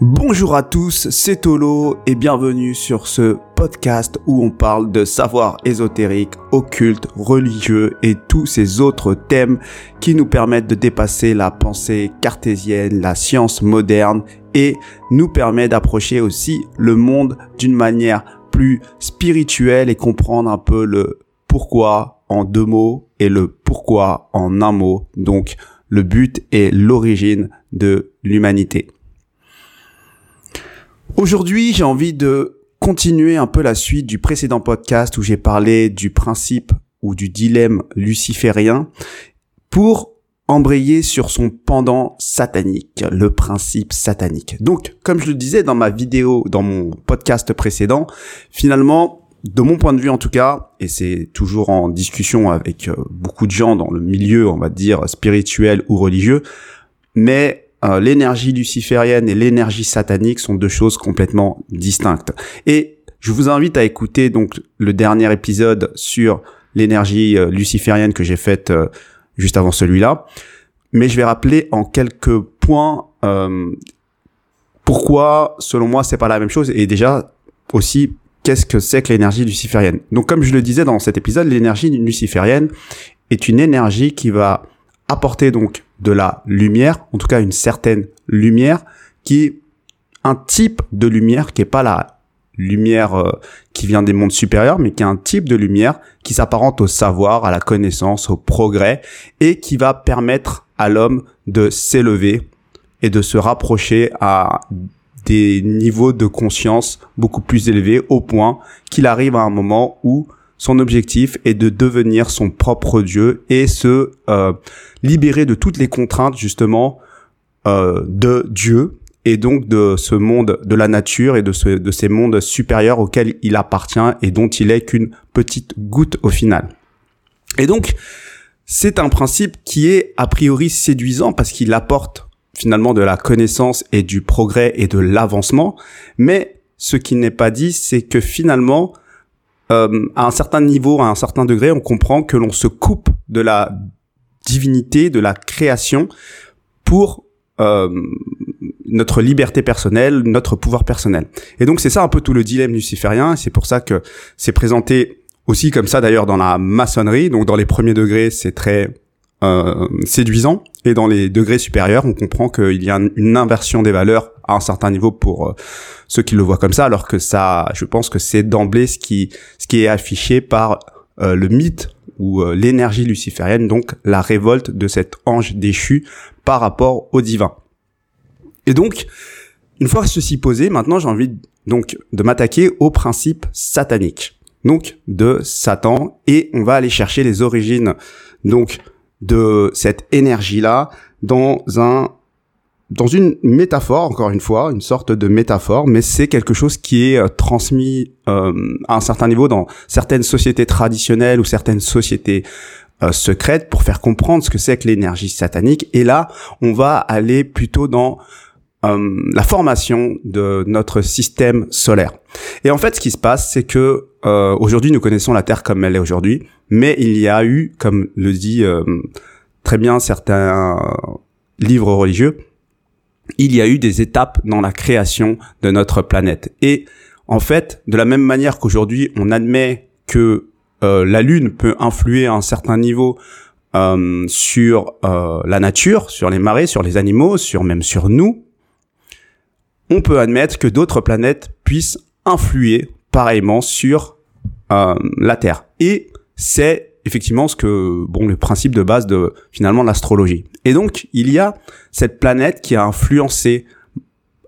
Bonjour à tous, c'est Tolo et bienvenue sur ce podcast où on parle de savoir ésotérique, occulte, religieux et tous ces autres thèmes qui nous permettent de dépasser la pensée cartésienne, la science moderne et nous permet d'approcher aussi le monde d'une manière plus spirituelle et comprendre un peu le pourquoi en deux mots et le pourquoi en un mot. Donc le but est l'origine de l'humanité. Aujourd'hui, j'ai envie de continuer un peu la suite du précédent podcast où j'ai parlé du principe ou du dilemme luciférien pour embrayer sur son pendant satanique, le principe satanique. Donc, comme je le disais dans ma vidéo, dans mon podcast précédent, finalement, de mon point de vue en tout cas, et c'est toujours en discussion avec euh, beaucoup de gens dans le milieu, on va dire, spirituel ou religieux, mais euh, l'énergie luciférienne et l'énergie satanique sont deux choses complètement distinctes. Et je vous invite à écouter donc le dernier épisode sur l'énergie euh, luciférienne que j'ai faite juste avant celui-là. Mais je vais rappeler en quelques points pourquoi, selon moi, c'est pas la même chose. Et déjà aussi, qu'est-ce que c'est que l'énergie luciférienne. Donc, comme je le disais dans cet épisode, l'énergie luciférienne est une énergie qui va apporter donc de la lumière, en tout cas une certaine lumière, qui est un type de lumière qui est pas la lumière euh, qui vient des mondes supérieurs, mais qui est un type de lumière qui s'apparente au savoir, à la connaissance, au progrès, et qui va permettre à l'homme de s'élever et de se rapprocher à des niveaux de conscience beaucoup plus élevés au point qu'il arrive à un moment où son objectif est de devenir son propre Dieu et se euh, libérer de toutes les contraintes justement euh, de Dieu et donc de ce monde de la nature et de, de ces mondes supérieurs auxquels il appartient et dont il est qu'une petite goutte au final. Et donc, c'est un principe qui est a priori séduisant parce qu'il apporte finalement de la connaissance et du progrès et de l'avancement, mais ce qui n'est pas dit, c'est que finalement, euh, à un certain niveau, à un certain degré, on comprend que l'on se coupe de la divinité, de la création pour euh, notre liberté personnelle, notre pouvoir personnel. Et donc c'est ça un peu tout le dilemme luciférien. C'est pour ça que c'est présenté aussi comme ça d'ailleurs dans la maçonnerie. Donc dans les premiers degrés, c'est très euh, séduisant. Et dans les degrés supérieurs, on comprend qu'il y a une inversion des valeurs à un certain niveau pour euh, ceux qui le voient comme ça, alors que ça, je pense que c'est d'emblée ce qui, ce qui est affiché par euh, le mythe ou euh, l'énergie luciférienne, donc la révolte de cet ange déchu par rapport au divin. Et donc, une fois ceci posé, maintenant j'ai envie donc de m'attaquer au principe satanique, donc de Satan, et on va aller chercher les origines donc de cette énergie là dans un dans une métaphore, encore une fois, une sorte de métaphore, mais c'est quelque chose qui est euh, transmis euh, à un certain niveau dans certaines sociétés traditionnelles ou certaines sociétés euh, secrètes pour faire comprendre ce que c'est que l'énergie satanique. Et là, on va aller plutôt dans la formation de notre système solaire. Et en fait, ce qui se passe, c'est que aujourd'hui, nous connaissons la Terre comme elle est aujourd'hui, mais il y a eu, comme le dit très bien certains livres religieux, il y a eu des étapes dans la création de notre planète. Et en fait, de la même manière qu'aujourd'hui, on admet que euh, la Lune peut influer à un certain niveau euh, sur euh, la nature, sur les marées, sur les animaux, sur même sur nous, on peut admettre que d'autres planètes puissent influer pareillement sur la Terre. Et c'est effectivement ce que bon le principe de base de finalement l'astrologie. Et donc il y a cette planète qui a influencé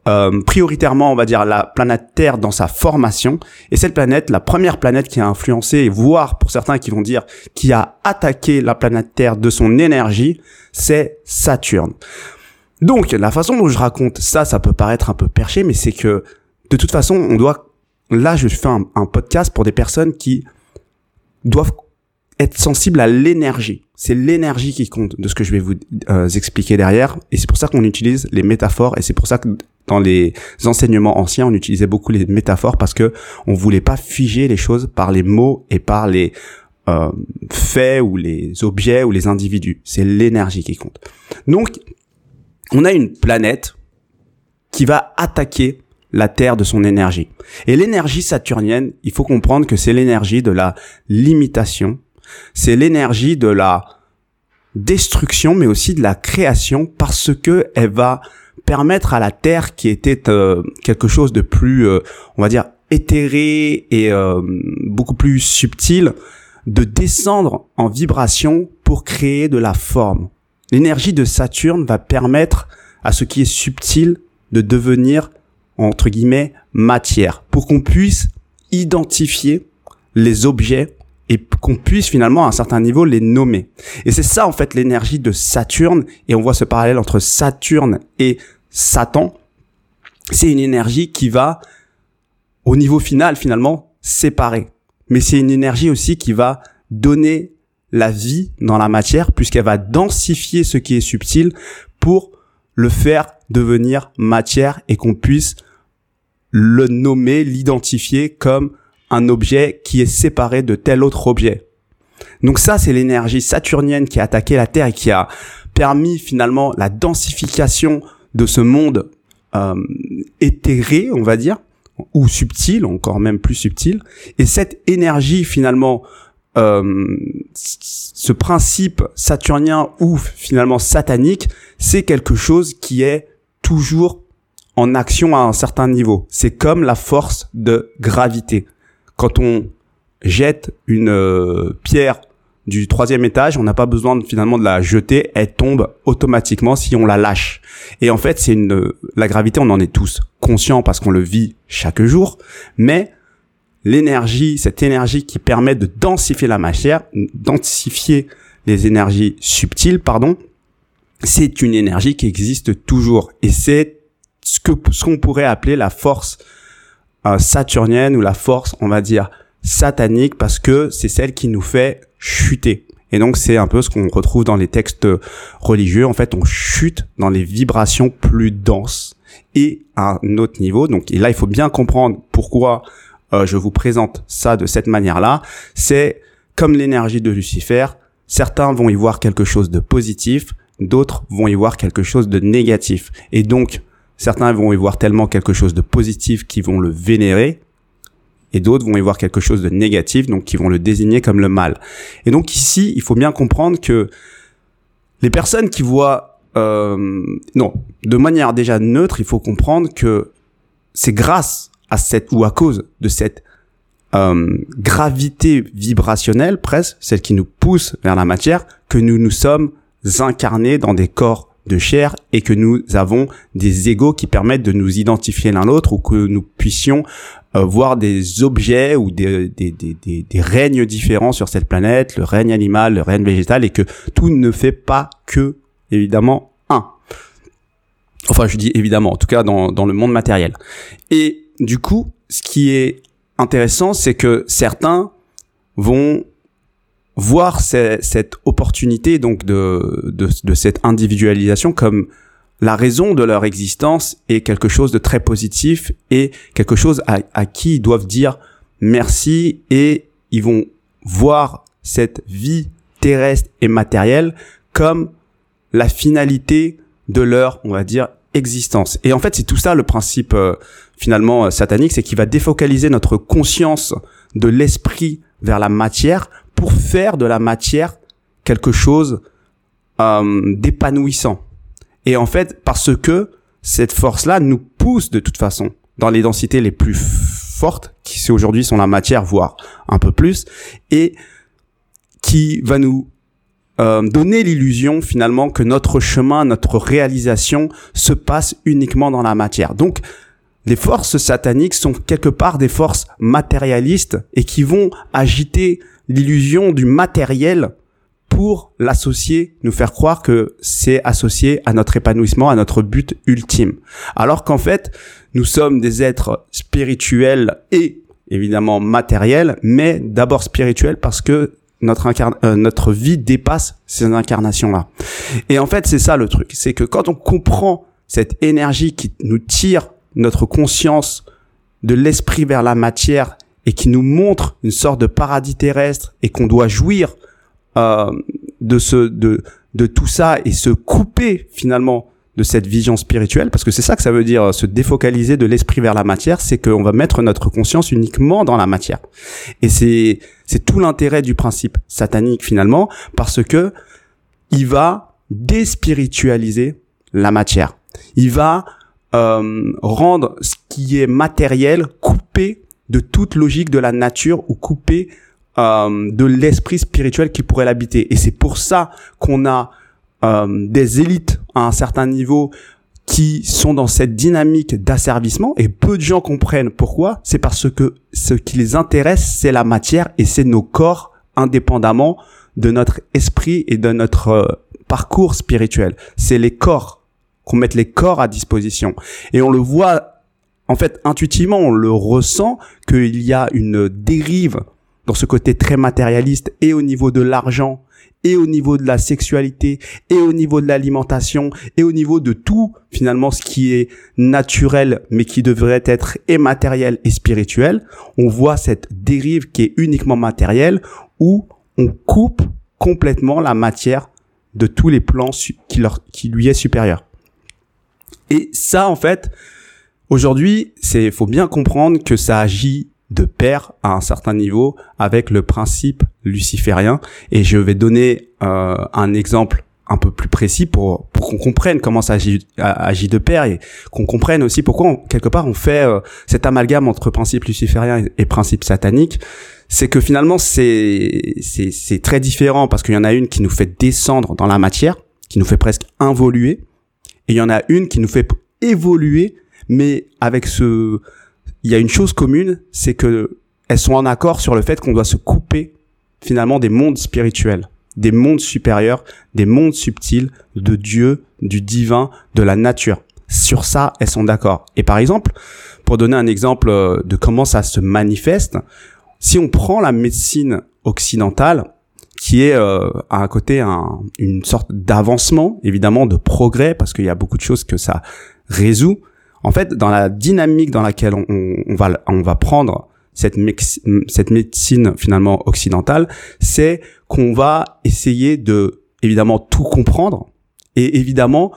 euh, prioritairement, on va dire, la planète Terre dans sa formation. Et cette planète, la première planète qui a influencé, voire pour certains qui vont dire, qui a attaqué la planète Terre de son énergie, c'est Saturne. Donc, la façon dont je raconte ça, ça peut paraître un peu perché, mais c'est que, de toute façon, on doit, là, je fais un, un podcast pour des personnes qui doivent être sensible à l'énergie. C'est l'énergie qui compte de ce que je vais vous euh, expliquer derrière. Et c'est pour ça qu'on utilise les métaphores. Et c'est pour ça que dans les enseignements anciens, on utilisait beaucoup les métaphores parce que on voulait pas figer les choses par les mots et par les euh, faits ou les objets ou les individus. C'est l'énergie qui compte. Donc, on a une planète qui va attaquer la Terre de son énergie. Et l'énergie saturnienne, il faut comprendre que c'est l'énergie de la limitation, c'est l'énergie de la destruction, mais aussi de la création, parce que elle va permettre à la Terre, qui était euh, quelque chose de plus, euh, on va dire, éthéré et euh, beaucoup plus subtil, de descendre en vibration pour créer de la forme. L'énergie de Saturne va permettre à ce qui est subtil de devenir entre guillemets matière pour qu'on puisse identifier les objets et qu'on puisse finalement à un certain niveau les nommer. Et c'est ça en fait l'énergie de Saturne et on voit ce parallèle entre Saturne et Satan. C'est une énergie qui va au niveau final finalement séparer. Mais c'est une énergie aussi qui va donner la vie dans la matière puisqu'elle va densifier ce qui est subtil pour le faire devenir matière et qu'on puisse le nommer, l'identifier comme un objet qui est séparé de tel autre objet. Donc ça, c'est l'énergie saturnienne qui a attaqué la Terre et qui a permis finalement la densification de ce monde euh, éthéré, on va dire, ou subtil, encore même plus subtil. Et cette énergie finalement, euh, ce principe saturnien ou finalement satanique, c'est quelque chose qui est toujours en action à un certain niveau. C'est comme la force de gravité. Quand on jette une euh, pierre du troisième étage, on n'a pas besoin finalement de la jeter, elle tombe automatiquement si on la lâche. Et en fait, c'est une la gravité, on en est tous conscients parce qu'on le vit chaque jour, mais l'énergie, cette énergie qui permet de densifier la matière, densifier les énergies subtiles, pardon, c'est une énergie qui existe toujours et c'est ce que ce qu'on pourrait appeler la force euh, saturnienne ou la force, on va dire satanique parce que c'est celle qui nous fait chuter. Et donc c'est un peu ce qu'on retrouve dans les textes religieux. En fait, on chute dans les vibrations plus denses et à un autre niveau. Donc et là, il faut bien comprendre pourquoi euh, je vous présente ça de cette manière-là. C'est comme l'énergie de Lucifer. Certains vont y voir quelque chose de positif, d'autres vont y voir quelque chose de négatif. Et donc, certains vont y voir tellement quelque chose de positif qu'ils vont le vénérer, et d'autres vont y voir quelque chose de négatif, donc qui vont le désigner comme le mal. Et donc ici, il faut bien comprendre que les personnes qui voient, euh, non, de manière déjà neutre, il faut comprendre que c'est grâce à cette ou à cause de cette euh, gravité vibrationnelle presque, celle qui nous pousse vers la matière, que nous nous sommes incarnés dans des corps de chair et que nous avons des égaux qui permettent de nous identifier l'un l'autre ou que nous puissions euh, voir des objets ou des, des, des, des, règnes différents sur cette planète, le règne animal, le règne végétal et que tout ne fait pas que évidemment un. Enfin, je dis évidemment, en tout cas dans, dans le monde matériel. Et du coup, ce qui est intéressant, c'est que certains vont voir cette opportunité donc de, cette individualisation comme la raison de leur existence est quelque chose de très positif et quelque chose à qui ils doivent dire merci et ils vont voir cette vie terrestre et matérielle comme la finalité de leur, on va dire, existence. Et en fait, c'est tout ça le principe euh, finalement euh, satanique, c'est qu'il va défocaliser notre conscience de l'esprit vers la matière pour faire de la matière quelque chose euh, d'épanouissant. Et en fait, parce que cette force-là nous pousse de toute façon dans les densités les plus fortes, qui aujourd'hui sont la matière, voire un peu plus, et qui va nous euh, donner l'illusion finalement que notre chemin, notre réalisation se passe uniquement dans la matière. Donc, les forces sataniques sont quelque part des forces matérialistes et qui vont agiter l'illusion du matériel pour l'associer, nous faire croire que c'est associé à notre épanouissement, à notre but ultime. Alors qu'en fait, nous sommes des êtres spirituels et évidemment matériels, mais d'abord spirituels parce que notre euh, notre vie dépasse ces incarnations-là. Et en fait, c'est ça le truc, c'est que quand on comprend cette énergie qui nous tire notre conscience de l'esprit vers la matière et qui nous montre une sorte de paradis terrestre et qu'on doit jouir euh, de ce de de tout ça et se couper finalement de cette vision spirituelle, parce que c'est ça que ça veut dire se défocaliser de l'esprit vers la matière, c'est qu'on va mettre notre conscience uniquement dans la matière. Et c'est c'est tout l'intérêt du principe satanique finalement, parce que il va déspiritualiser la matière. Il va euh, rendre ce qui est matériel coupé de toute logique de la nature ou coupé euh, de l'esprit spirituel qui pourrait l'habiter. Et c'est pour ça qu'on a euh, des élites à un certain niveau qui sont dans cette dynamique d'asservissement et peu de gens comprennent pourquoi. C'est parce que ce qui les intéresse, c'est la matière et c'est nos corps indépendamment de notre esprit et de notre euh, parcours spirituel. C'est les corps qu'on mette les corps à disposition. Et on le voit, en fait, intuitivement, on le ressent qu'il y a une dérive dans ce côté très matérialiste et au niveau de l'argent et au niveau de la sexualité et au niveau de l'alimentation et au niveau de tout finalement ce qui est naturel mais qui devrait être immatériel et spirituel, on voit cette dérive qui est uniquement matérielle où on coupe complètement la matière de tous les plans qui, leur, qui lui est supérieur. Et ça en fait, aujourd'hui, c'est faut bien comprendre que ça agit de pair à un certain niveau avec le principe luciférien. Et je vais donner euh, un exemple un peu plus précis pour, pour qu'on comprenne comment ça agit, agit de pair et qu'on comprenne aussi pourquoi, quelque part, on fait euh, cet amalgame entre principe luciférien et, principe satanique. C'est que finalement, c'est, c'est très différent parce qu'il y en a une qui nous fait descendre dans la matière, qui nous fait presque involuer, et il y en a une qui nous fait évoluer, mais avec ce, il y a une chose commune, c'est que elles sont en accord sur le fait qu'on doit se couper finalement des mondes spirituels, des mondes supérieurs, des mondes subtils de Dieu, du divin, de la nature. Sur ça, elles sont d'accord. Et par exemple, pour donner un exemple euh, de comment ça se manifeste, si on prend la médecine occidentale, qui est euh, à un côté un, une sorte d'avancement, évidemment de progrès, parce qu'il y a beaucoup de choses que ça résout, en fait, dans la dynamique dans laquelle on, va prendre cette, cette médecine finalement occidentale, c'est qu'on va essayer de évidemment tout comprendre et évidemment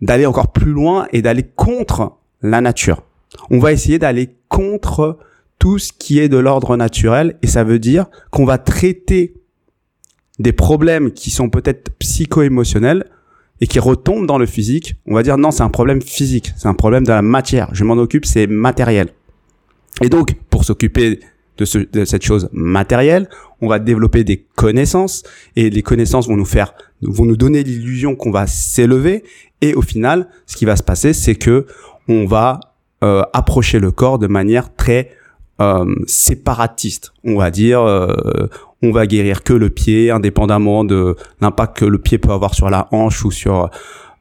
d'aller encore plus loin et d'aller contre la nature. On va essayer d'aller contre tout ce qui est de l'ordre naturel et ça veut dire qu'on va traiter des problèmes qui sont peut-être psycho-émotionnels et qui retombe dans le physique, on va dire non, c'est un problème physique, c'est un problème de la matière. Je m'en occupe, c'est matériel. Et donc, pour s'occuper de, ce, de cette chose matérielle, on va développer des connaissances et les connaissances vont nous faire, vont nous donner l'illusion qu'on va s'élever. Et au final, ce qui va se passer, c'est que on va euh, approcher le corps de manière très euh, séparatiste. On va dire, euh, on va guérir que le pied, indépendamment de l'impact que le pied peut avoir sur la hanche ou sur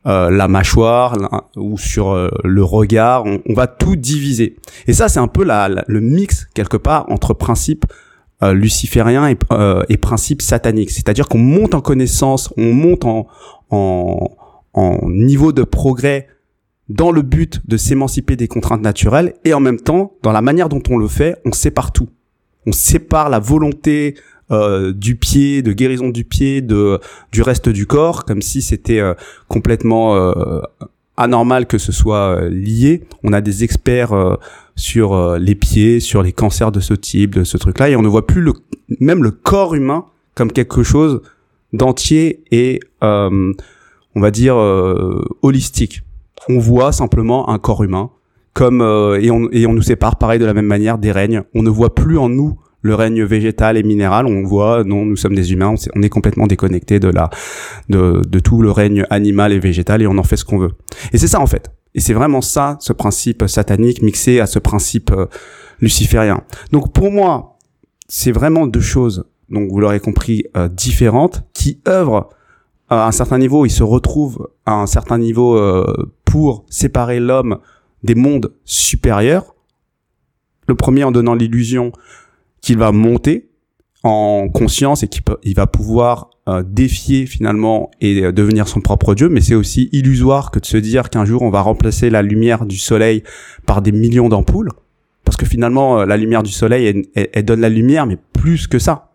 euh, la mâchoire ou sur euh, le regard. On, va tout diviser. Et ça, c'est un peu le mix quelque part entre principe euh, luciférien et, et principe satanique. C'est-à-dire qu'on monte en connaissance, on monte en, en niveau de progrès dans le but de s'émanciper des contraintes naturelles et en même temps, dans la manière dont on le fait, on sépare tout. On sépare la volonté euh, du pied, de guérison du pied, de du reste du corps, comme si c'était euh, complètement euh, anormal que ce soit lié. On a des experts sur les pieds, sur les cancers de ce type, de ce truc-là, et on ne voit plus le, même le corps humain comme quelque chose d'entier et on va dire holistique. On voit simplement un corps humain comme et on et on nous sépare pareil de la même manière des règnes. On ne voit plus en nous le règne végétal et minéral, on voit, non, nous sommes des humains, on est complètement déconnecté de la, de, de tout le règne animal et végétal et on en fait ce qu'on veut. Et c'est ça en fait. Et c'est vraiment ça, ce principe satanique mixé à ce principe euh, luciférien. Donc pour moi, c'est vraiment deux choses, donc vous l'aurez compris, euh, différentes, qui œuvrent à un certain niveau, ils se retrouvent à un certain niveau euh, pour séparer l'homme des mondes supérieurs. Le premier en donnant l'illusion qu'il va monter en conscience et qu'il va pouvoir euh, défier finalement et euh, devenir son propre dieu, mais c'est aussi illusoire que de se dire qu'un jour on va remplacer la lumière du soleil par des millions d'ampoules, parce que finalement, euh, la lumière du soleil, elle, donne la lumière, mais plus que ça.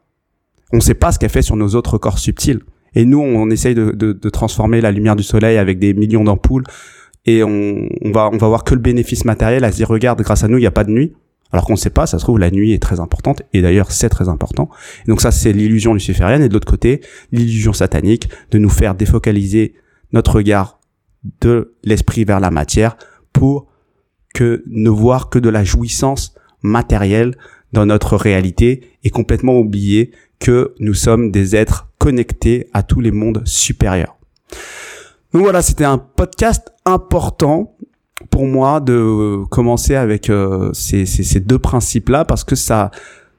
On ne sait pas ce qu'elle fait sur nos autres corps subtils. Et nous, on essaye de, de, de transformer la lumière du soleil avec des millions d'ampoules, et on, on, va, on va voir que le bénéfice matériel à se dire, regarde, grâce à nous, il n'y a pas de nuit. Alors qu'on ne sait pas, ça se trouve, la nuit est très importante, et d'ailleurs c'est très important. donc ça, c'est l'illusion luciférienne, et de l'autre côté, l'illusion satanique de nous faire défocaliser notre regard de l'esprit vers la matière pour que ne voir que de la jouissance matérielle dans notre réalité et complètement oublier que nous sommes des êtres connectés à tous les mondes supérieurs. Donc voilà, c'était un podcast important pour moi de commencer avec euh, ces, deux principes-là parce que ça,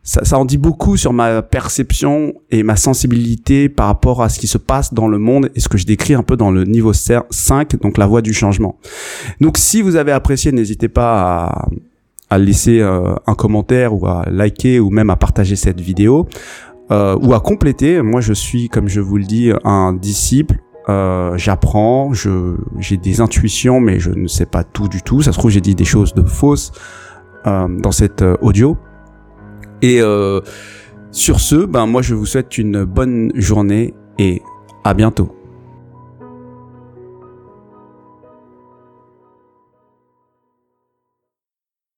ça, en dit beaucoup sur ma perception et ma sensibilité par rapport à ce qui se passe dans le monde et ce que je décris un peu dans le niveau 5, donc la voie du changement. Donc si vous avez apprécié, n'hésitez pas à, à laisser euh, un commentaire ou à liker ou même à partager cette vidéo euh, ou à compléter. Moi, je suis, comme je vous le dis, un disciple euh, j'apprends, je j'ai des intuitions, mais je ne sais pas tout du tout. Ça se trouve j'ai dit des choses de fausses euh, dans cette euh, audio. Et sur ce, ben moi je vous souhaite une bonne journée et à bientôt.